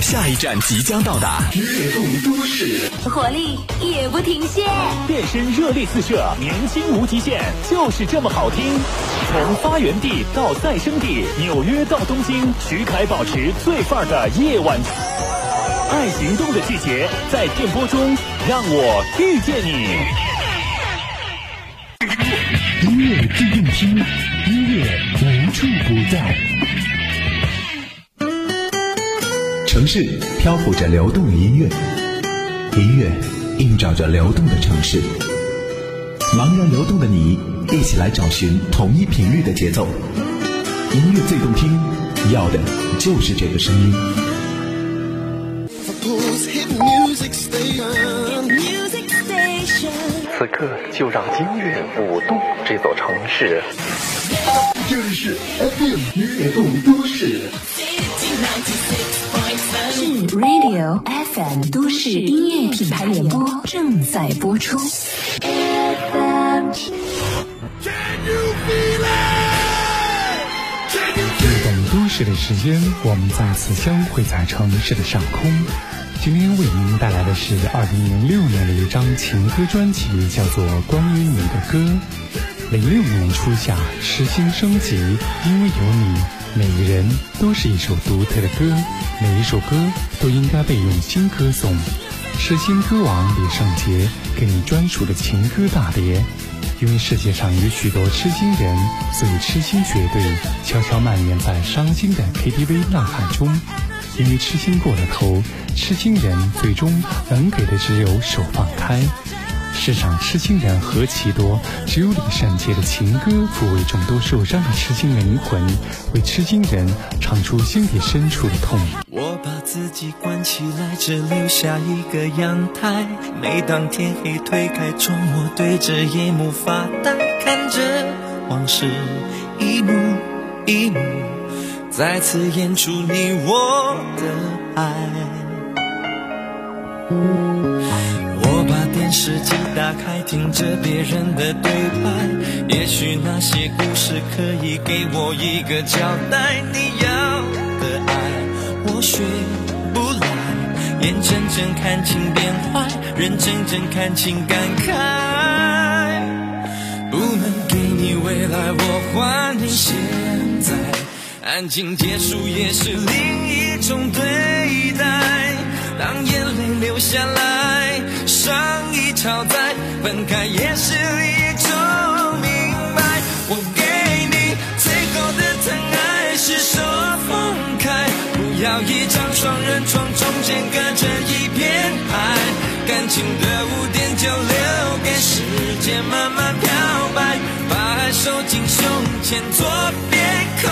下一站即将到达，悦动都市，活力也不停歇，变身热力四射，年轻无极限，就是这么好听。从发源地到再生地，纽约到东京，徐凯保持最范儿的夜晚。爱行动的季节，在电波中让我遇见你。音乐自动听，音乐无处不在。城市漂浮着流动的音乐，音乐映照着流动的城市。茫然流动的你，一起来找寻同一频率的节奏。音乐最动听，要的就是这个声音。此刻就让音乐舞动这座城市。这里是 FM 悦动都市。是 Radio FM 都市音乐品牌联播正在播出。悦动都市的时间，我们再次相会在城市的上空。今天为您带来的是二零零六年的一张情歌专辑，叫做《关于你的歌》。零六年初夏，诗心升级，因为有你，每个人都是一首独特的歌，每一首歌都应该被用心歌颂。痴心歌王李圣杰给你专属的情歌大碟。因为世界上有许多痴心人，所以痴心绝对悄悄蔓延在伤心的 KTV 呐喊中。因为痴心过了头，痴心人最终能给的只有手放开。世上痴心人何其多，只有李圣杰的情歌抚慰众多受伤的痴心灵魂，为痴心人唱出心底深处的痛。我把自己关起来，只留下一个阳台。每当天黑推开窗，我对着夜幕发呆，看着往事一幕一幕，再次演出你我的爱。电视机打开，听着别人的对白，也许那些故事可以给我一个交代。你要的爱，我学不来，眼睁睁看情变坏，人睁睁看情感慨。不能给你未来，我还你现在，安静结束也是另一种对待。当眼泪流下来，伤已超载，分开也是一种明白。我给你最后的疼爱是手放开，不要一张双人床，中间隔着一片海。感情的污点就留给时间慢慢漂白，把爱收进胸前左边口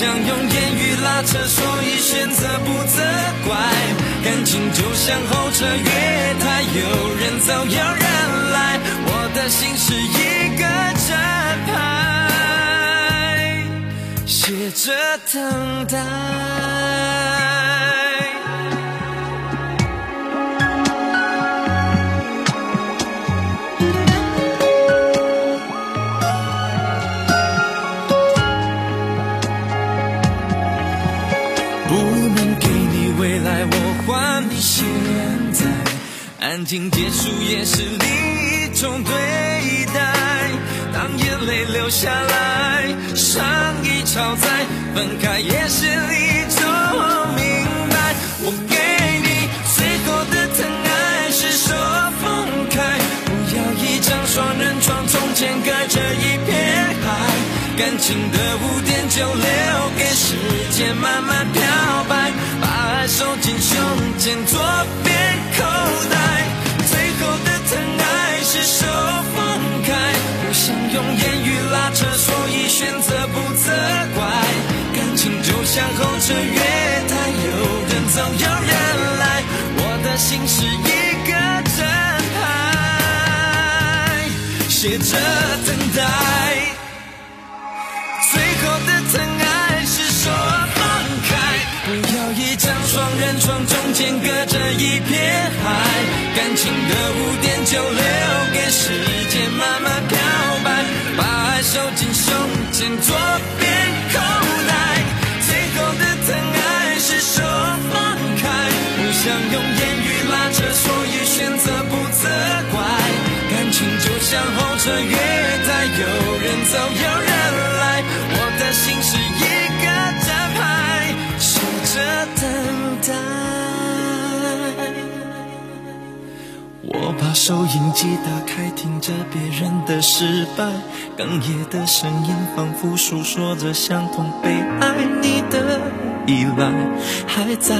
想用言语拉扯，所以选择不责怪。感情就像候车月台，有人走有人来，我的心是一个站牌，写着等待。安静结束也是另一种对待。当眼泪流下来，伤已超载，分开也是另一种明白。我给你最后的疼爱是手放开，不要一张双人床，中间隔着一片海。感情的污点就留给时间慢慢漂白，把爱收进胸前左边口袋。选择不责怪。感情就像候车月台，有人走有人来，我的心是一个站牌，写着等待。最后的疼爱是手放开，不要一张双人床，中间隔着一片海。感情的污点就留给时间慢慢漂白，把爱收进胸现左边口袋。最后的疼爱是手放开，不想用言语拉扯，所以选择不责怪。感情就像候车月台，有人走有人来，我的心是一个站牌，守着等待。我把收音机打开，听着别人的失败，哽咽的声音仿佛诉说着相同悲哀。你的依赖还在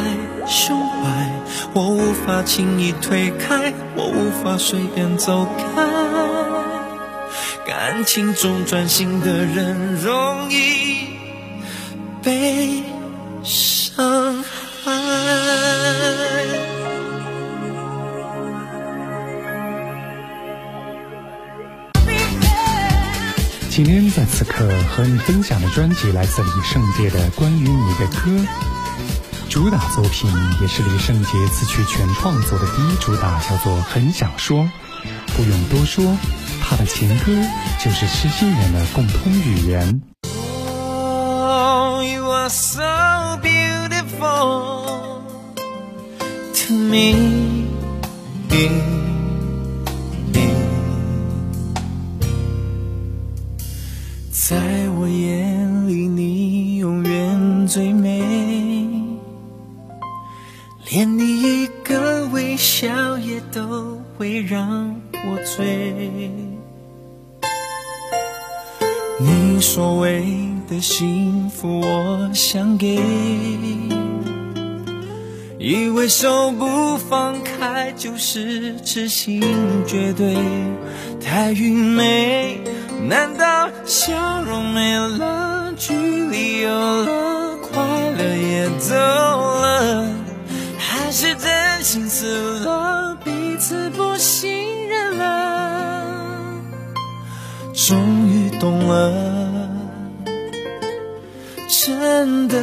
胸怀，我无法轻易推开，我无法随便走开。感情中专心的人容易被伤害。今天在此刻和你分享的专辑来自李圣杰的《关于你的歌》，主打作品也是李圣杰词曲全创作的第一主打，叫做《很想说》。不用多说，他的情歌就是痴心人的共通语言。Oh, you are so beautiful to me. “在我眼里，你永远最美，连你一个微笑也都会让我醉。”你所谓的幸福，我想给，以为手不放开就是痴心绝对，太愚昧。难道笑容没了，距离有了，快乐也走了，还是真心死了，彼此不信任了？终于懂了，真的。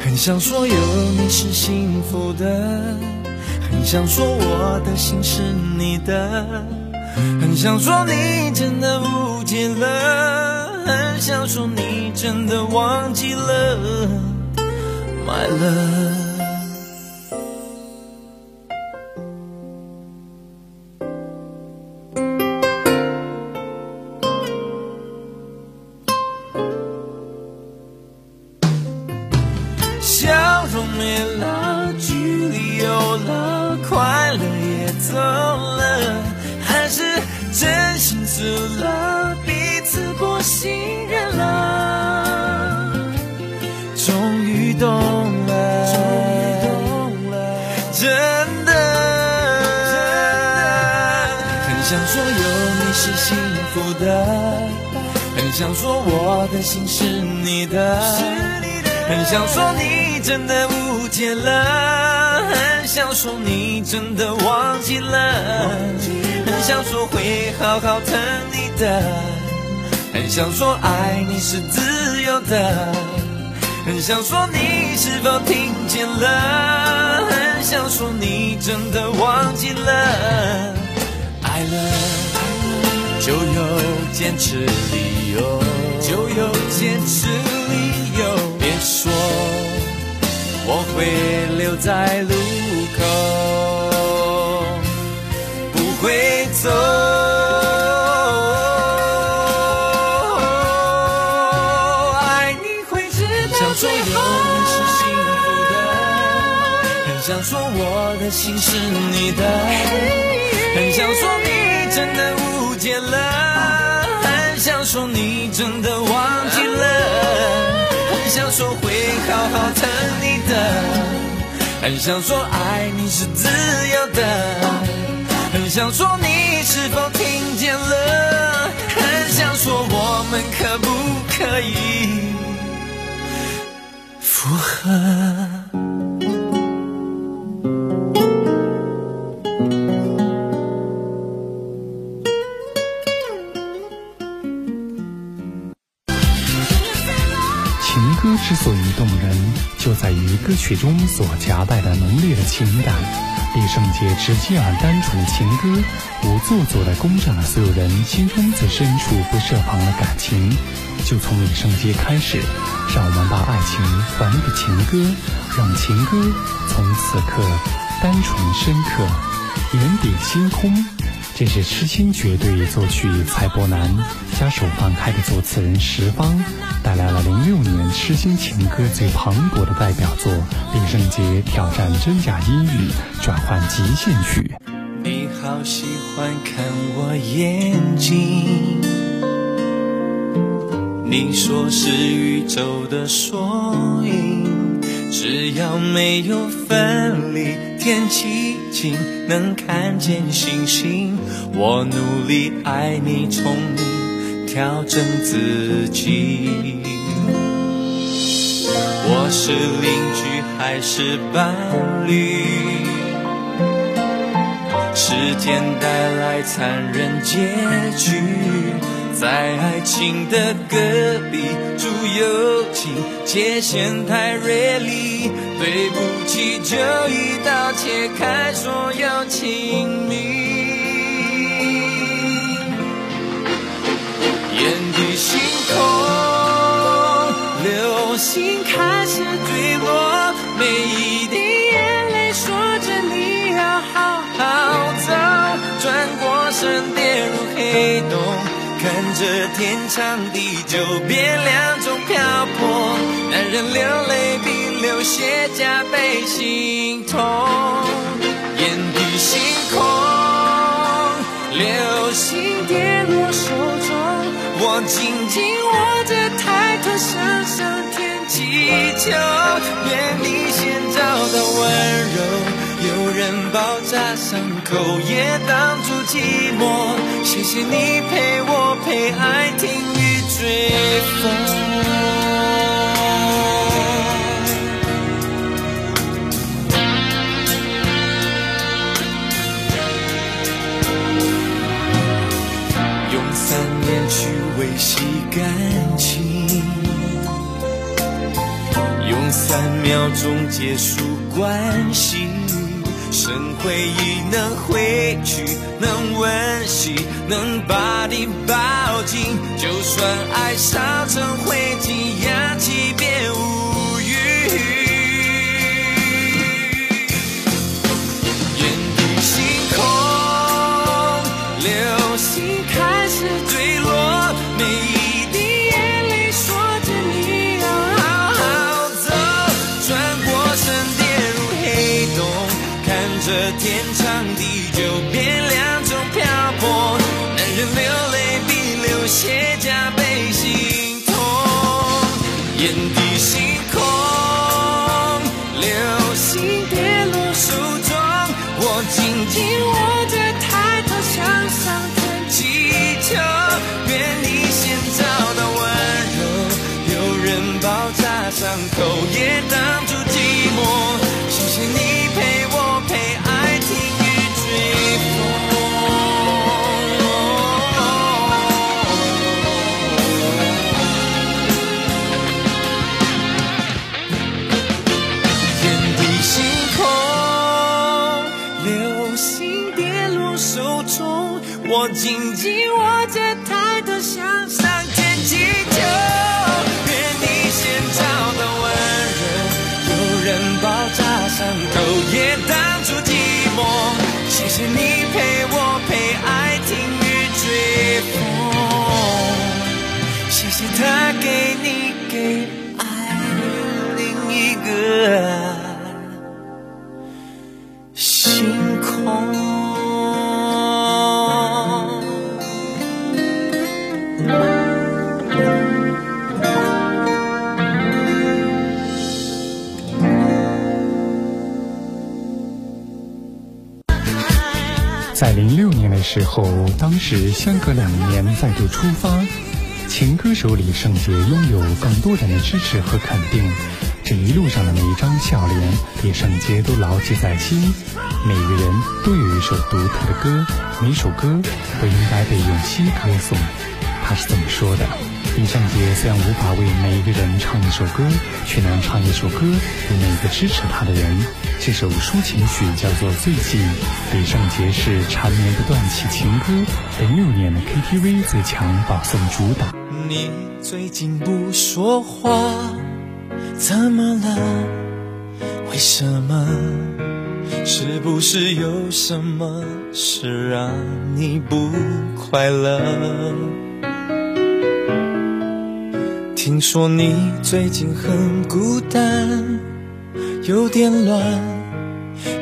很想说有你是幸福的，很想说我的心是你的，很想说你真的误解了，很想说你真的忘记了，My love。真的忘记了，很想说会好好疼你的，很想说爱你是自由的，很想说你是否听见了，很想说你真的忘记了，爱了就有坚持理由，就有坚持理由。别说我会留在路口，走爱你会直到最后。你是幸福的，很想说我的心是你的，很想说你真的误解了，很想说你真的忘记了，很想说会好好疼你的，很想说爱你是自由的，很想说你是否听见了，很想说我们可不可以复合？情歌之所以，就在于歌曲中所夹带的浓烈的情感。李圣杰直接而单纯的情歌，无做作的攻占了所有人心中最深处不设防的感情。就从李圣杰开始，让我们把爱情还给情歌，让情歌从此刻单纯深刻，眼底星空。这是痴心绝对作曲蔡伯南加手放开的作词人十方带来了零六年痴心情歌最磅礴的代表作《李圣杰挑战真假音语转换极限曲》。你好喜欢看我眼睛，你说是宇宙的缩影，只要没有分离，天气晴，能看见星星。我努力爱你，从你，调整自己。我是邻居还是伴侣？时间带来残忍结局，在爱情的隔壁住友情，界限太锐利，对不起就一刀切开所有亲密。眼底星空，流星开始坠落，每一滴眼泪说着你要好好走。转过身跌入黑洞，看着天长地久变两种漂泊。男人流泪比流血加倍心痛。眼底星空，流星跌落手中。我紧紧握着抬头向上天祈求，愿你先找到温柔，有人包扎伤口也挡住寂寞。谢谢你陪我陪爱听雨追风。维系感情，用三秒钟结束关系。剩回忆能回去，能温习，能把你抱紧。就算爱烧成灰烬，在零六年的时候，当时相隔两年再度出发，情歌手李圣杰拥有更多人的支持和肯定。这一路上的每一张笑脸，李圣杰都牢记在心。每个人都有一首独特的歌，每首歌都应该被用心歌颂。他他是这么说的：李圣杰虽然无法为每一个人唱一首歌，却能唱一首歌给每一个支持他的人。这首抒情曲叫做《最近》，李圣杰是缠绵不断起情歌，零六年的 KTV 最强保送主打。你最近不说话，怎么了？为什么？是不是有什么事让你不快乐？听说你最近很孤单，有点乱，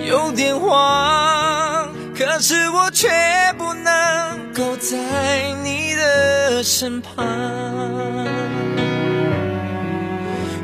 有点慌，可是我却不能够在你的身旁。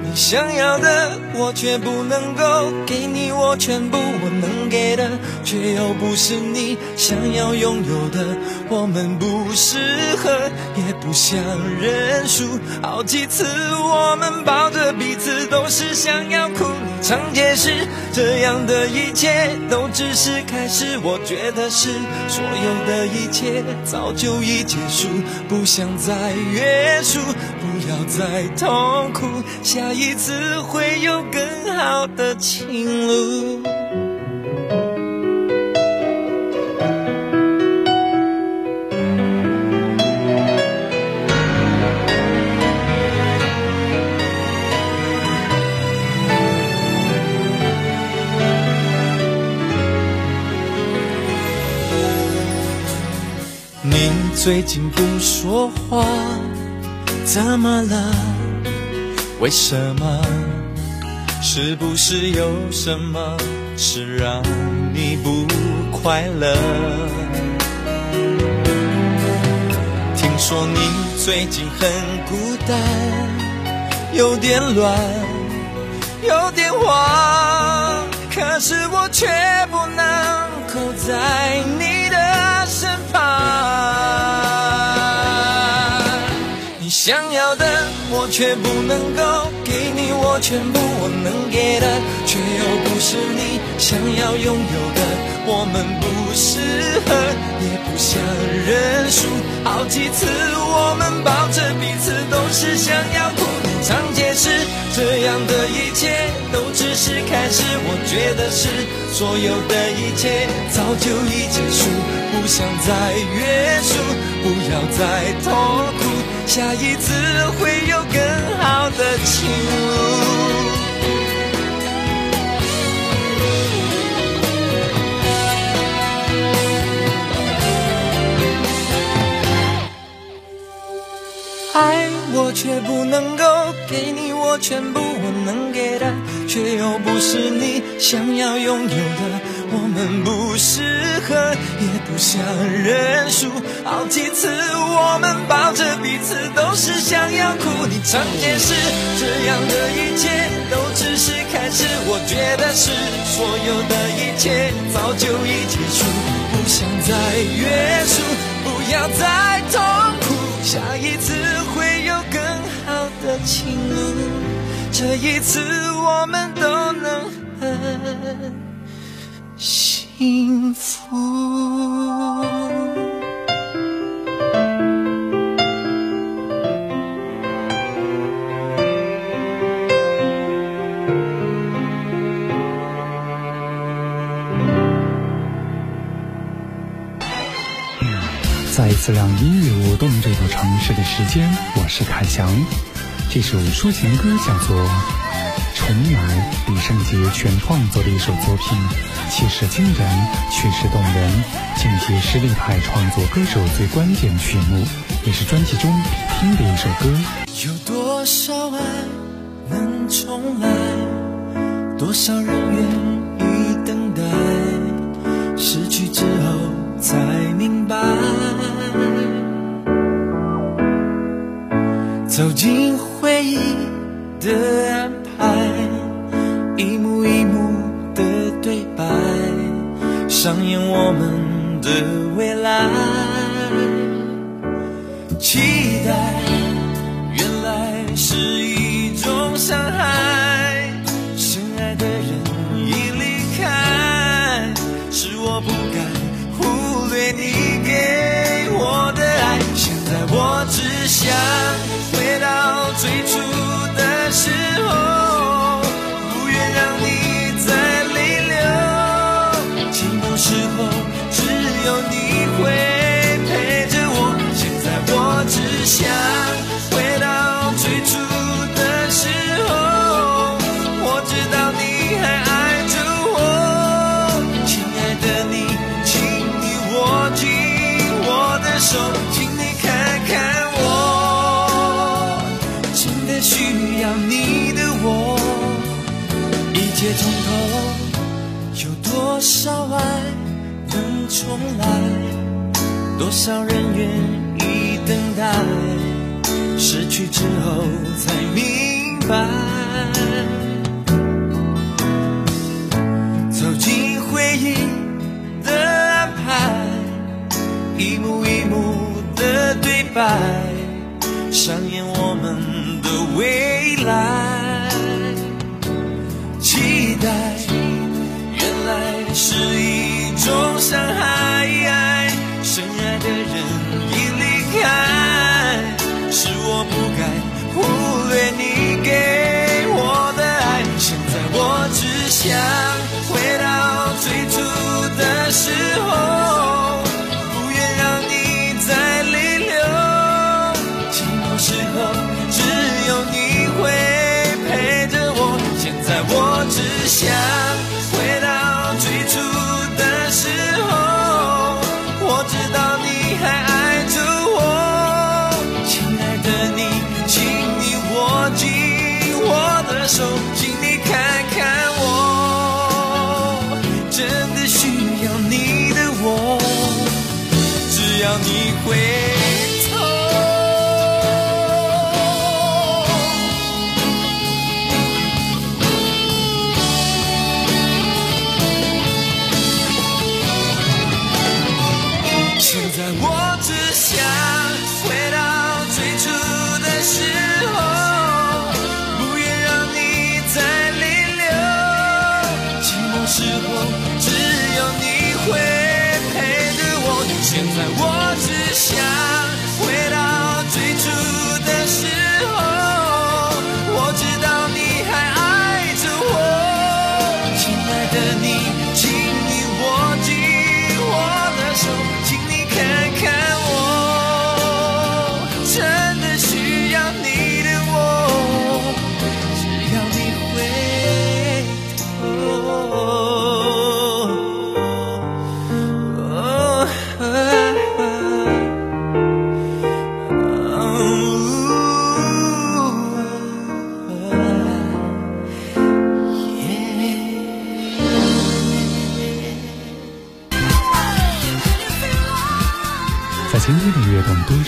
你想要的我却不能够给你，我全部我能给的，却又不是你想要拥有的。我们不适合，也不想认输。好几次我们抱着彼此，都是想要哭。你常解释，这样的一切都只是开始。我觉得是所有的一切早就已结束，不想再约束。不要再痛苦，下一次会有更好的情路。你最近不说话。怎么了？为什么？是不是有什么事让你不快乐？听说你最近很孤单，有点乱，有点慌，可是我却不能够在你的身旁。你想要却不能够给你，我全部我能给的，却又不是你想要拥有的。我们不适合，也不想认输。好几次我们抱着彼此，都是想要哭。你常解释，这样的一切都只是开始。我觉得是所有的一切早就已结束，不想再约束，不要再痛苦。下一次会有更好的情路。爱我却不能够给你我全部我能给的，却又不是你想要拥有的。我们不适合，也不想认输。好几次我们抱着彼此，都是想要哭。你常解释，这样的一切都只是开始。我觉得是所有的一切早就已结束，不想再约束，不要再痛苦。下一次会有更好的情路，这一次我们都能很。幸福。再一次让音乐舞动这座城市的时间，我是凯翔。这首抒情歌叫做《重来》，李圣杰全创作的一首作品。气势惊人，曲式动人，尽写实力派创作歌手最关键曲目，也是专辑中必听的一首歌。有多少爱能重来？多少人愿意等待？失去之后才明白，走进回忆的安，爱一幕一幕的。对白，上演我们的未来。期待，原来是一种伤害。一切从头，有多少爱能重来？多少人愿意等待？失去之后才明白。走进回忆的安排，一幕一幕的对白，上演我们的未来。想回到最初的时候，我知道你还爱着我。亲爱的你，请你握紧我的手，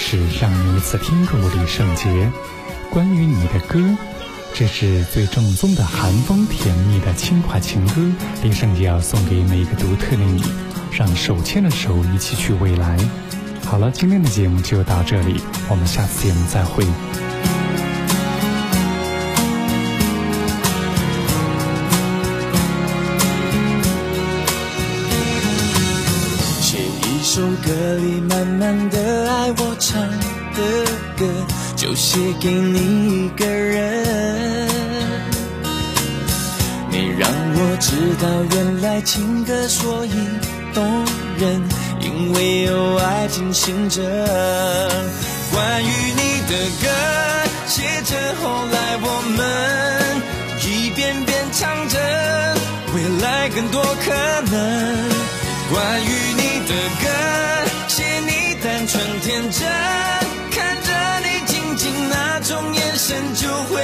动都市，让你一次听够李圣杰关于你的歌，这是最正宗的韩风甜蜜的轻快情歌。李圣杰要送给每一个独特的你，让手牵着手一起去未来。好了，今天的节目就到这里，我们下次节目再会。歌里满满的爱，我唱的歌就写给你一个人。你让我知道，原来情歌所以动人，因为有爱进行着。关于你的歌，写着后来我们一遍遍唱着，未来更多可能。关于你的歌，纯天真，看着你静静那种眼神，就会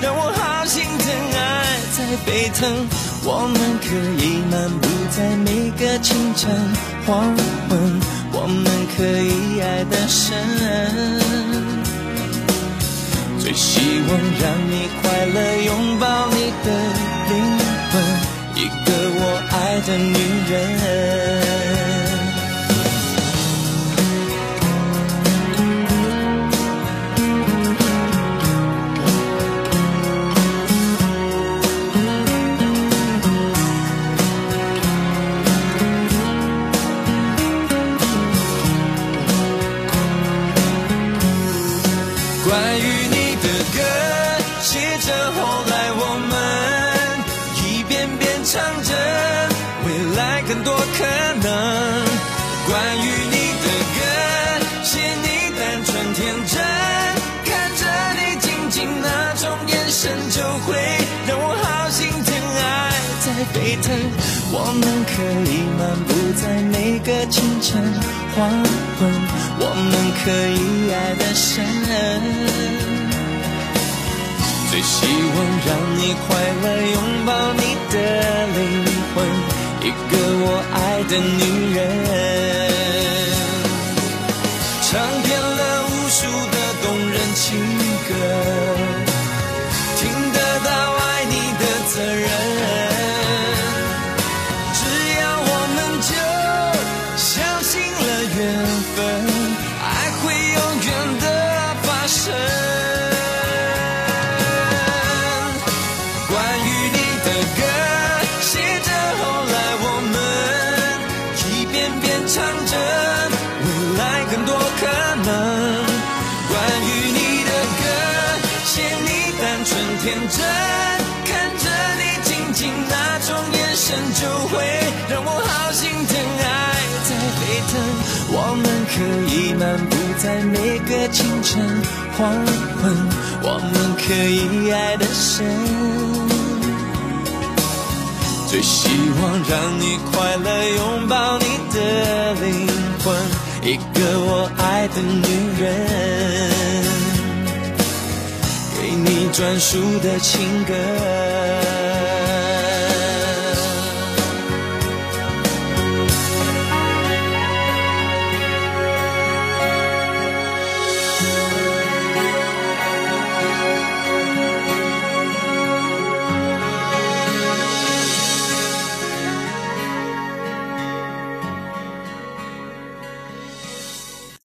让我好心疼，爱在沸腾。我们可以漫步在每个清晨黄昏，我们可以爱得深。最希望让你快乐，拥抱你的灵魂，一个我爱的女人。最希望让你快乐，拥抱你的灵魂，一个我爱的女人。就会让我好心疼，爱在沸腾。我们可以漫步在每个清晨黄昏，我们可以爱得深。最希望让你快乐，拥抱你的灵魂，一个我爱的女人，给你专属的情歌。